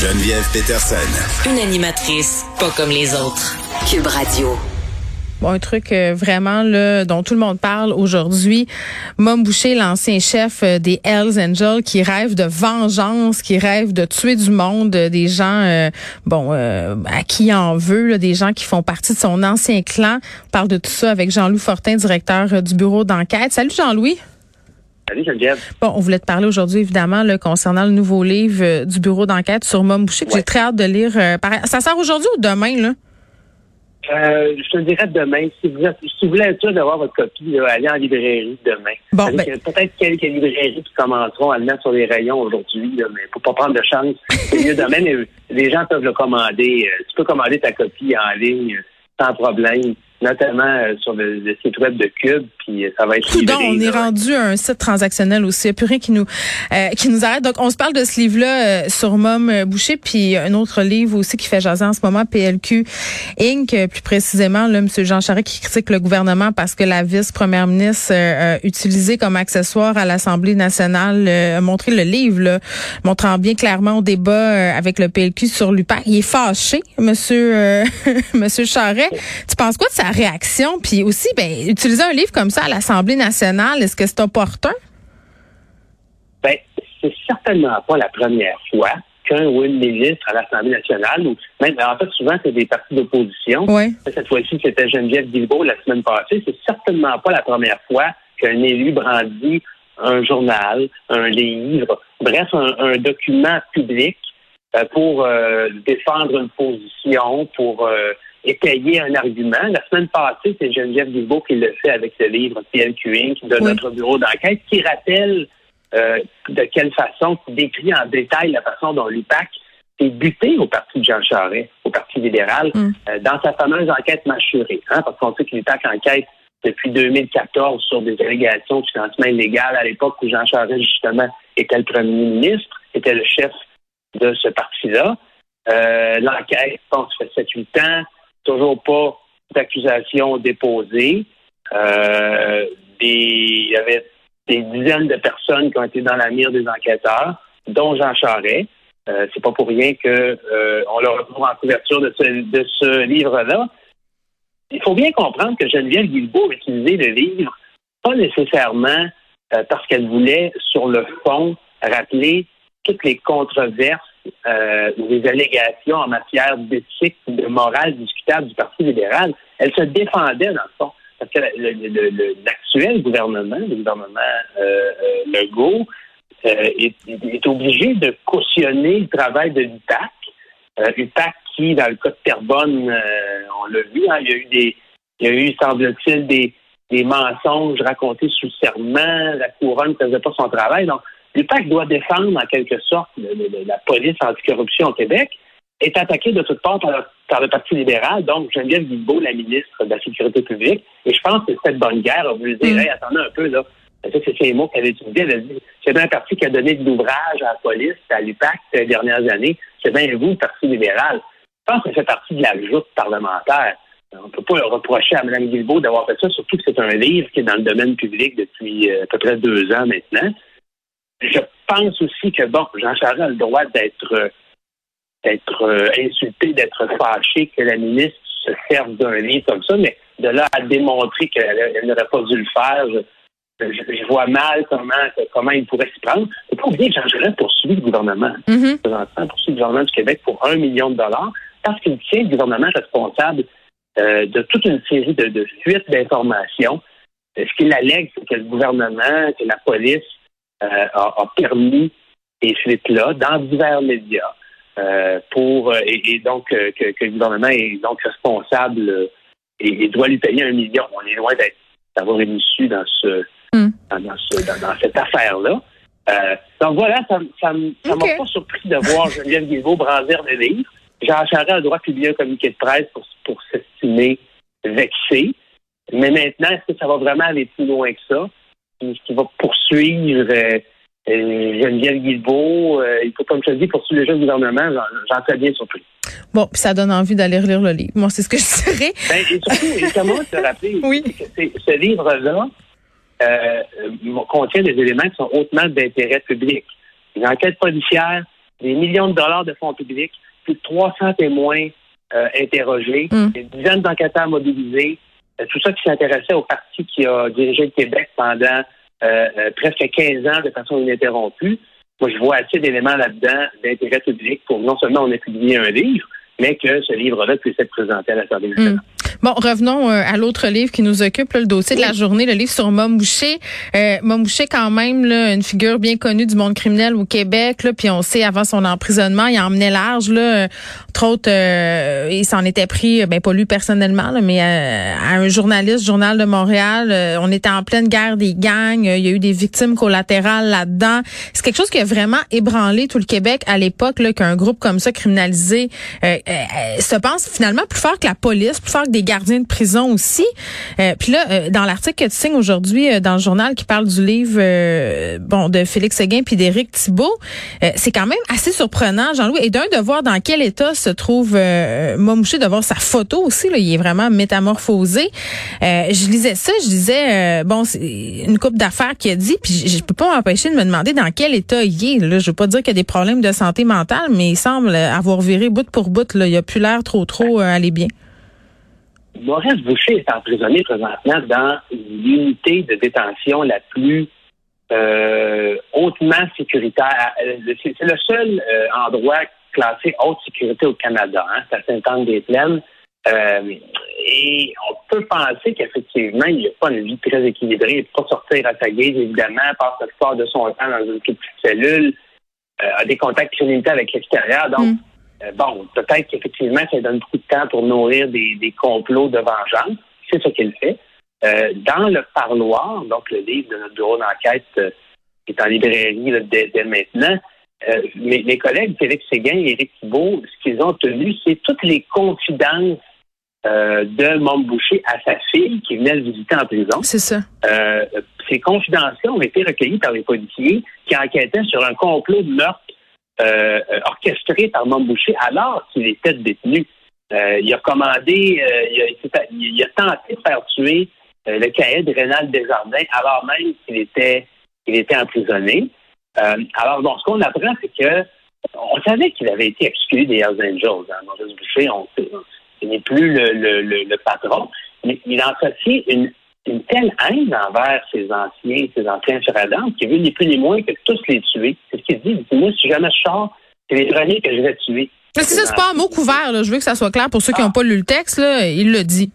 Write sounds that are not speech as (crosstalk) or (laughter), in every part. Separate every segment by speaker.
Speaker 1: Geneviève Peterson.
Speaker 2: Une animatrice pas comme les autres. Cube Radio.
Speaker 3: Bon, un truc euh, vraiment là, dont tout le monde parle aujourd'hui. Mom Boucher, l'ancien chef euh, des Hells Angels, qui rêve de vengeance, qui rêve de tuer du monde, euh, des gens, bon, à qui en veut, des gens qui font partie de son ancien clan. On parle de tout ça avec Jean-Louis Fortin, directeur du bureau d'enquête. Salut Jean-Louis.
Speaker 4: Salut Geneviève.
Speaker 3: Bon, on voulait te parler aujourd'hui évidemment là, concernant le nouveau livre du bureau d'enquête sur Mom Boucher que j'ai très hâte de lire. ça sort aujourd'hui ou demain là?
Speaker 4: Euh, je te dirais demain. Si vous, si vous voulez être sûr d'avoir votre copie, allez en librairie demain.
Speaker 3: Bon, ben...
Speaker 4: Peut-être quelques librairies qui commenceront à le mettre sur les rayons aujourd'hui, mais faut pas prendre de chance. (laughs) C'est mieux demain, mais les gens peuvent le commander. Euh, tu peux commander ta copie en ligne sans problème notamment euh, sur le, site web de Cube, puis euh, ça va être livré,
Speaker 3: on est rendu à un site transactionnel aussi. Il n'y a plus rien qui nous euh, qui nous arrête. Donc, on se parle de ce livre-là sur Mom Boucher, puis un autre livre aussi qui fait jaser en ce moment, PLQ Inc., plus précisément, là, M. Jean Charest qui critique le gouvernement parce que la vice-première ministre euh, utilisée comme accessoire à l'Assemblée nationale a montré le livre, là, montrant bien clairement au débat avec le PLQ sur l'UPAC. Il est fâché, M. (laughs) Monsieur Charest. Tu penses quoi de ça? réaction? Puis aussi, ben, utiliser un livre comme ça à l'Assemblée nationale, est-ce que c'est opportun?
Speaker 4: Ben, c'est certainement pas la première fois qu'un ou une ministre à l'Assemblée nationale, ou même, en fait, souvent, c'est des partis d'opposition. Cette fois-ci, c'était Geneviève Guilbeault la semaine passée. C'est certainement pas la première fois qu'un élu brandit un journal, un livre, bref, un, document public euh, pour euh, défendre une position, pour euh, étayer un argument. La semaine passée, c'est Geneviève Guilbeault qui le fait avec le livre PLQ de notre bureau d'enquête, qui rappelle euh, de quelle façon, qui décrit en détail la façon dont l'UPAC est buté au parti de Jean Charest, au Parti libéral, mm. euh, dans sa fameuse enquête mâchurée. Hein, parce qu'on sait que l'UPAC enquête depuis 2014 sur des allégations de financement illégal à l'époque où Jean Charest, justement, était le premier ministre, était le chef de ce parti-là. Euh, l'enquête, je pense, fait 7-8 ans toujours pas d'accusation déposée. Euh, il y avait des dizaines de personnes qui ont été dans la mire des enquêteurs, dont Jean Charest. Euh, c'est pas pour rien qu'on euh, le retrouve en couverture de ce, livre-là. Il faut bien comprendre que Geneviève Guilbeault a utilisé le livre pas nécessairement euh, parce qu'elle voulait, sur le fond, rappeler toutes les controverses euh, des allégations en matière d'éthique, de morale discutable du Parti libéral, elle se défendait dans le fond. Parce que l'actuel gouvernement, le gouvernement euh, euh Legault, euh, est, obligé de cautionner le travail de l'UPAC. Euh, l'UPAC qui, dans le cas de Terrebonne, on l'a vu, hein, il y a eu des, il y a eu, semble-t-il, des, des mensonges racontés sous serment, la couronne ne faisait pas son travail. Donc, L'UPAC doit défendre en quelque sorte la police anticorruption au Québec, est attaqué de toutes parts par le, Parti libéral, donc Geneviève Guilbeault, la ministre de la Sécurité publique. Et je pense que cette bonne guerre a voulu dire, mm. attendez un peu, là, c'est ces mots qu'elle a utilisés. Elle a dit, c'est un parti qui a donné de l'ouvrage à la police, à l'UPAC ces dernières années. C'est bien vous, le Parti libéral. Je pense que c'est partie de la joute parlementaire. On ne peut pas reprocher à Mme Guilbeault d'avoir fait ça, surtout que c'est un livre qui est dans le domaine public depuis euh, à peu près deux ans maintenant. Je pense aussi que, bon, Jean Charest a le droit d'être d'être euh, insulté, d'être fâché que la ministre se serve d'un livre comme ça, mais de là à démontrer qu'elle n'aurait pas dû le faire, je, vois mal comment comment il pourrait s'y prendre. Il faut pas oublier que Jean Charest poursuit le gouvernement. Mm poursuit le gouvernement du Québec pour un million de dollars parce qu'il tient le gouvernement responsable euh, de toute une série de, de fuites d'informations. Ce qu'il allègue, c'est que le gouvernement, que la police euh, a, permis ces fuites-là dans divers médias. Euh, pour euh, et, donc que, que, le gouvernement est donc responsable et, doit lui payer un million. On est loin d'avoir une issue dans ce, hmm. dans, ce dans, cette affaire-là. donc voilà, ça ça, m'a pas surpris de voir Geneviève Guilbeault brandir le livre. Jean Charest a le droit de publier un communiqué de presse pour, pour s'estimer vexé. Mais maintenant, est-ce que ça va vraiment aller plus loin que ça? Qui, va poursuivre euh, euh, Geneviève Guilbeault. Euh, il faut, comme je te dis, poursuivre le jeu gouvernement. J'en suis bien surpris.
Speaker 3: Bon, puis ça donne envie d'aller relire le livre. Moi, c'est ce que je dirais.
Speaker 4: Ben, et surtout, comment te rappeler (laughs) oui. que ce livre-là contient des éléments qui sont hautement d'intérêt public. Une enquête policière des millions de dollars de fonds publics, plus de 300 témoins euh, interrogés, mm. des dizaines d'enquêteurs mobilisés, euh, tout ça qui s'intéressait au parti qui a dirigé le Québec pendant euh, presque 15 ans de façon ininterrompue. Moi, je vois assez d'éléments là-dedans d'intérêt public pour non seulement on a publié un livre, mais que ce livre-là puisse être présenté à l'Assemblée nationale. Mm.
Speaker 3: Bon, revenons euh, à l'autre livre qui nous occupe, le dossier de la journée, le livre sur Mom Boucher. Euh, Mom Boucher, quand même, là, une figure bien connue du monde criminel au Québec. Là, puis on sait, avant son emprisonnement, il emmenait large. Là, entre autres, euh, il s'en était pris, ben pas lui personnellement, là, mais euh, à un journaliste, Journal de Montréal. on était en pleine guerre des gangs. il y a eu des victimes collatérales là-dedans. C'est quelque chose qui a vraiment ébranlé tout le Québec à l'époque, qu'un groupe comme ça criminalisé se pense finalement plus fort que la police, plus fort que des gardien de prison aussi. Euh, puis là, euh, dans l'article que tu signes aujourd'hui euh, dans le journal qui parle du livre bon de Félix Seguin puis d'Éric Thibault, c'est quand même assez surprenant, Jean-Louis, et d'un de voir dans quel état se trouve Momouché, de voir sa photo aussi. Il est vraiment métamorphosé. je lisais ça, je disais bon, c'est une coupe d'affaires qui a dit, puis je, je peux pas m'empêcher de me demander dans quel état il est. Là, je veux pas dire qu'il y a des problèmes de santé mentale, mais il semble avoir viré bout pour bout. Là, il a plus l'air trop trop aller bien.
Speaker 4: Maurice Boucher est emprisonné présentement dans l'unité de détention la plus euh, hautement sécuritaire. Euh, c'est le seul euh, endroit classé haute sécurité au Canada, hein, c'est à Sainte-Anne-des-Plaines. et on peut penser qu'effectivement, il n'y a pas une vie très équilibrée. Il ne peut pas sortir à sa guise, évidemment, passe la plupart de son temps dans une petite cellule, a des contacts criminels avec l'extérieur. Donc, mm. Euh, bon, peut-être qu'effectivement, ça donne beaucoup de temps pour nourrir des, complots de vengeance. C'est ce qu'il fait. Euh, dans le parloir, donc le livre de notre bureau d'enquête euh, qui est en librairie dès, maintenant, mes, collègues Félix Séguin et Éric Thibault, ce qu'ils ont tenu, c'est toutes les confidences de Mom Boucher à sa fille qui venait le visiter en prison.
Speaker 3: C'est ça.
Speaker 4: ces confidences ont été recueillies par les policiers qui enquêtaient sur un complot de meurtre euh, orchestré par Boucher alors qu'il était détenu. Euh, il a commandé, euh, il, a, tenté de faire tuer le caïd Rénal Desjardins alors même qu'il était, il était emprisonné. alors, bon, ce qu'on apprend, c'est que on savait qu'il avait été exclu des Hells Angels. Hein, Maurice Boucher, on, il n'est plus le, patron, mais il entretient une une telle haine envers ses anciens, ses anciens frères qui veut ni plus ni moins que tous les tuer. C'est ce qu'il dit. Moi, si jamais je sors, c'est les premiers que je vais tuer.
Speaker 3: Mais c'est ça, c'est pas un mot couvert. Là. Je veux que ça soit clair pour ceux qui n'ont ah. pas lu le texte. Là, il le dit.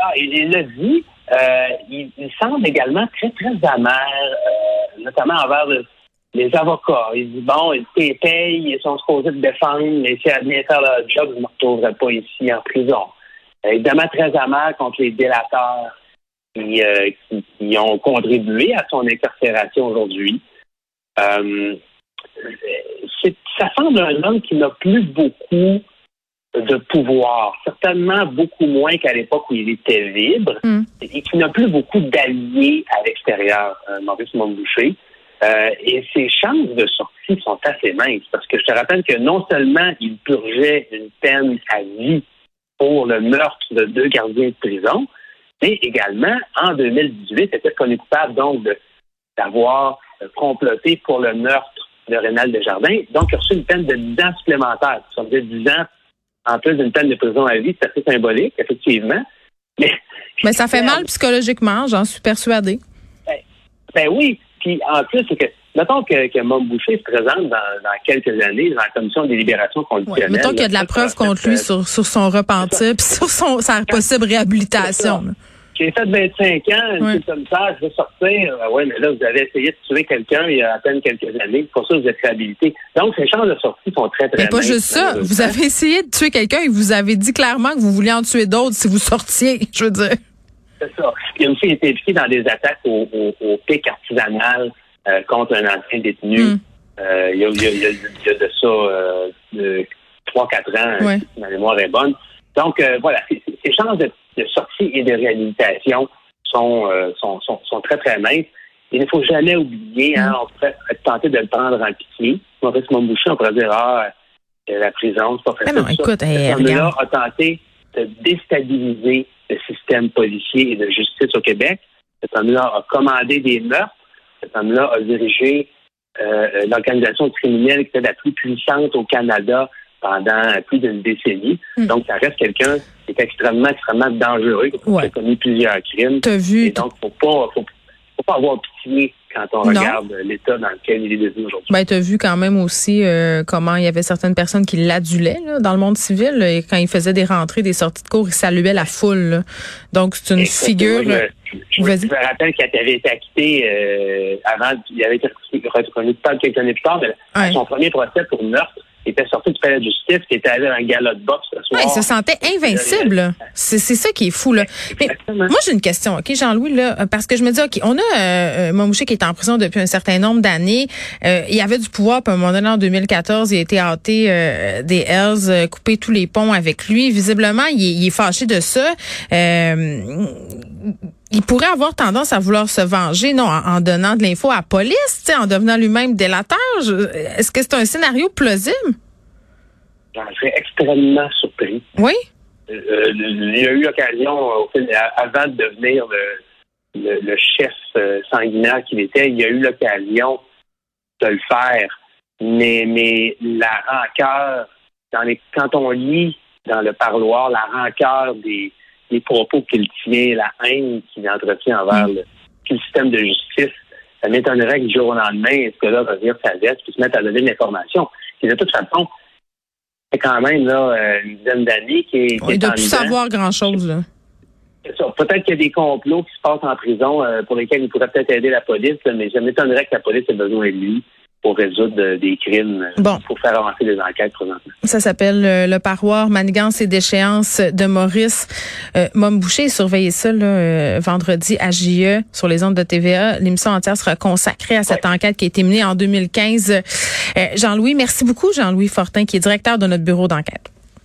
Speaker 4: Ah, il l'a dit. Euh, il, semble également très, très amer, euh, notamment envers les avocats. Il dit, bon, ils payent, ils sont supposés de défendre, mais si elle vient faire leur job, je ne me retrouverai pas ici en prison. Euh, évidemment, très amer contre les délateurs euh, qui, ont contribué à son incarcération aujourd'hui. Euh, ça semble un homme qui n'a plus beaucoup de pouvoir, certainement beaucoup moins qu'à l'époque où il était libre, mm. et qui n'a plus beaucoup d'alliés à l'extérieur, euh, Maurice Montboucher. et ses chances de sortie sont assez minces, parce que je te rappelle que non seulement il purgeait une peine à vie pour le meurtre de deux gardiens de prison, mais également, en 2018, était connu coupable donc d'avoir euh, comploté pour le meurtre de Rénal Desjardins? Donc, il a reçu une peine de 10 ans supplémentaires. Ça veut dire 10 ans en plus d'une peine de prison à vie. C'est assez symbolique, effectivement. (laughs)
Speaker 3: Mais, Mais ça fait mal psychologiquement, j'en suis persuadée.
Speaker 4: Ben, ben, oui. Puis en plus, c'est que Mettons que, que Mom Boucher se présente dans, quelques années dans la commission des libérations conditionnelles.
Speaker 3: mettons qu'il y a de la preuve contre lui sur, sur son repentir puis sur son, sa possible réhabilitation.
Speaker 4: J'ai fait 25 ans, ouais. comme ça, je vais sortir. Ah oui, mais là, vous avez essayé de tuer quelqu'un il y a à peine quelques années. Pour ça, vous êtes réhabilité. Donc, ces chances de sortie sont très, très
Speaker 3: Mais pas juste ça. Vous avez essayé de tuer quelqu'un et vous avez dit clairement que vous vouliez en tuer d'autres si vous sortiez, (laughs) je veux dire.
Speaker 4: C'est ça. Il a aussi été impliqué dans des attaques au, au, pic artisanal euh, contre un ancien détenu. Euh, il, y a, il, y a, de ça euh, 3-4 ans, ouais. si ma mémoire est bonne. Donc, euh, voilà, ces chances de, sortie et de réhabilitation sont, euh, sont, sont, sont, très, très minces. Il ne faut jamais oublier, hein, mm. on pourrait tenter de le prendre en pitié. Maurice Montboucher, on pourrait dire, ah, euh, la prison, c'est pas facile.
Speaker 3: non, écoute,
Speaker 4: là a tenté de déstabiliser le système policier et de justice au Québec. Cet homme-là a commandé des meurtres. Cet homme-là a dirigé l'organisation criminelle qui était la plus puissante au Canada pendant plus d'une décennie. Hmm. Donc, ça reste quelqu'un qui est extrêmement, extrêmement dangereux, qui a commis plusieurs crimes.
Speaker 3: T'as vu.
Speaker 4: Et donc, faut pas, faut, faut pas avoir pitié quand on regarde l'état dans lequel il est devenu aujourd'hui.
Speaker 3: Ben, tu as vu quand même aussi euh, comment il y avait certaines personnes qui l'adulaient dans le monde civil. et quand il faisait des rentrées, des sorties de cours, il saluait la foule. Donc, c'est une figure...
Speaker 4: Je, me rappelle qu'il avait été acquitté euh, avant, il avait été reconnu pas quelques années plus tard, mais son premier procès pour meurtre, il était sorti du palais de justice, qui était allé dans un galop de boxe ce soir.
Speaker 3: il se sentait invincible. C'est ça qui est fou, là. Mais moi, j'ai une question, OK, Jean-Louis, là, parce que je me dis, OK, on a euh, euh Mamouché qui est en prison depuis un certain nombre d'années. Euh, il avait du pouvoir, puis à un moment donné, en 2014, il a été hâté euh, des Hells, euh, coupé tous les ponts avec lui. Visiblement, il il est fâché de ça il pourrait avoir tendance à vouloir se venger, non, en, donnant de l'info à la police, en devenant lui-même délateur. Est-ce que c'est un scénario plausible?
Speaker 4: J'en serais extrêmement surpris.
Speaker 3: Oui?
Speaker 4: Euh, euh, il a eu l'occasion, avant de devenir le, chef euh, sanguinaire qu'il était, il a eu l'occasion de le faire. Mais, mais la rancœur, dans les, quand on lit dans le parloir, la rancœur des, les propos qu'il tient, la haine qu'il entretient envers le, système de justice, ça m'étonnerait que du jour au lendemain, ce gars-là va venir sa veste et se mettre à donner de l'information. Et de toute façon, c'est quand même là, euh, une dizaine d'années qui est.
Speaker 3: Il doit plus savoir grand-chose. là.
Speaker 4: Peut-être qu'il y a des complots qui se passent en prison euh, pour lesquels il pourrait peut-être aider la police, mais ça m'étonnerait que la police ait besoin de lui pour résoudre des crimes, bon. pour faire avancer les enquêtes présentement.
Speaker 3: Ça s'appelle euh, le parroir Manigance et déchéance de Maurice euh, Boucher. Surveillez ça là, euh, vendredi à JE sur les ondes de TVA. L'émission entière sera consacrée à cette enquête qui a été menée en 2015. Euh, Jean-Louis, merci beaucoup Jean-Louis Fortin qui est directeur de notre bureau d'enquête.